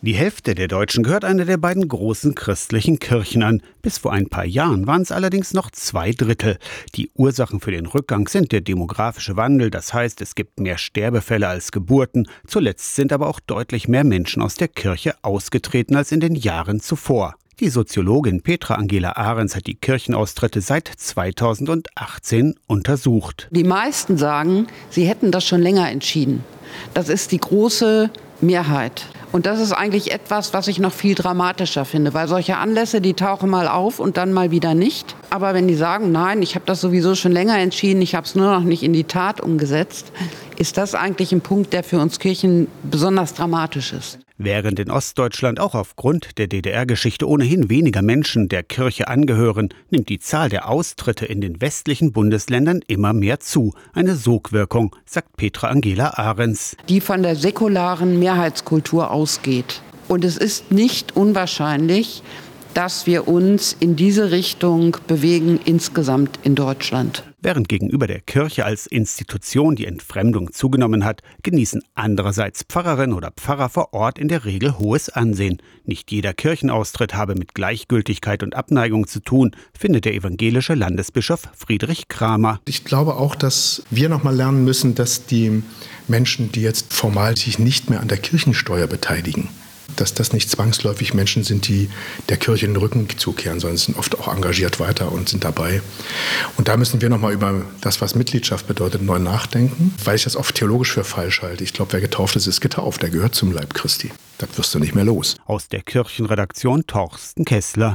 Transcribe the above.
Die Hälfte der Deutschen gehört einer der beiden großen christlichen Kirchen an. Bis vor ein paar Jahren waren es allerdings noch zwei Drittel. Die Ursachen für den Rückgang sind der demografische Wandel, das heißt, es gibt mehr Sterbefälle als Geburten. Zuletzt sind aber auch deutlich mehr Menschen aus der Kirche ausgetreten als in den Jahren zuvor. Die Soziologin Petra Angela Ahrens hat die Kirchenaustritte seit 2018 untersucht. Die meisten sagen, sie hätten das schon länger entschieden. Das ist die große Mehrheit. Und das ist eigentlich etwas, was ich noch viel dramatischer finde, weil solche Anlässe, die tauchen mal auf und dann mal wieder nicht. Aber wenn die sagen, nein, ich habe das sowieso schon länger entschieden, ich habe es nur noch nicht in die Tat umgesetzt, ist das eigentlich ein Punkt, der für uns Kirchen besonders dramatisch ist. Während in Ostdeutschland auch aufgrund der DDR-Geschichte ohnehin weniger Menschen der Kirche angehören, nimmt die Zahl der Austritte in den westlichen Bundesländern immer mehr zu. Eine Sogwirkung, sagt Petra Angela Ahrens. Die von der säkularen Mehrheitskultur ausgeht. Und es ist nicht unwahrscheinlich, dass wir uns in diese Richtung bewegen insgesamt in Deutschland. Während gegenüber der Kirche als Institution die Entfremdung zugenommen hat, genießen andererseits Pfarrerinnen oder Pfarrer vor Ort in der Regel hohes Ansehen. Nicht jeder Kirchenaustritt habe mit Gleichgültigkeit und Abneigung zu tun, findet der evangelische Landesbischof Friedrich Kramer. Ich glaube auch, dass wir noch mal lernen müssen, dass die Menschen, die jetzt formal sich nicht mehr an der Kirchensteuer beteiligen, dass das nicht zwangsläufig Menschen sind, die der Kirche den Rücken zukehren, sondern sind oft auch engagiert weiter und sind dabei. Und da müssen wir nochmal über das, was Mitgliedschaft bedeutet, neu nachdenken, weil ich das oft theologisch für falsch halte. Ich glaube, wer getauft ist, ist getauft. Der gehört zum Leib Christi. Das wirst du nicht mehr los. Aus der Kirchenredaktion Torsten Kessler.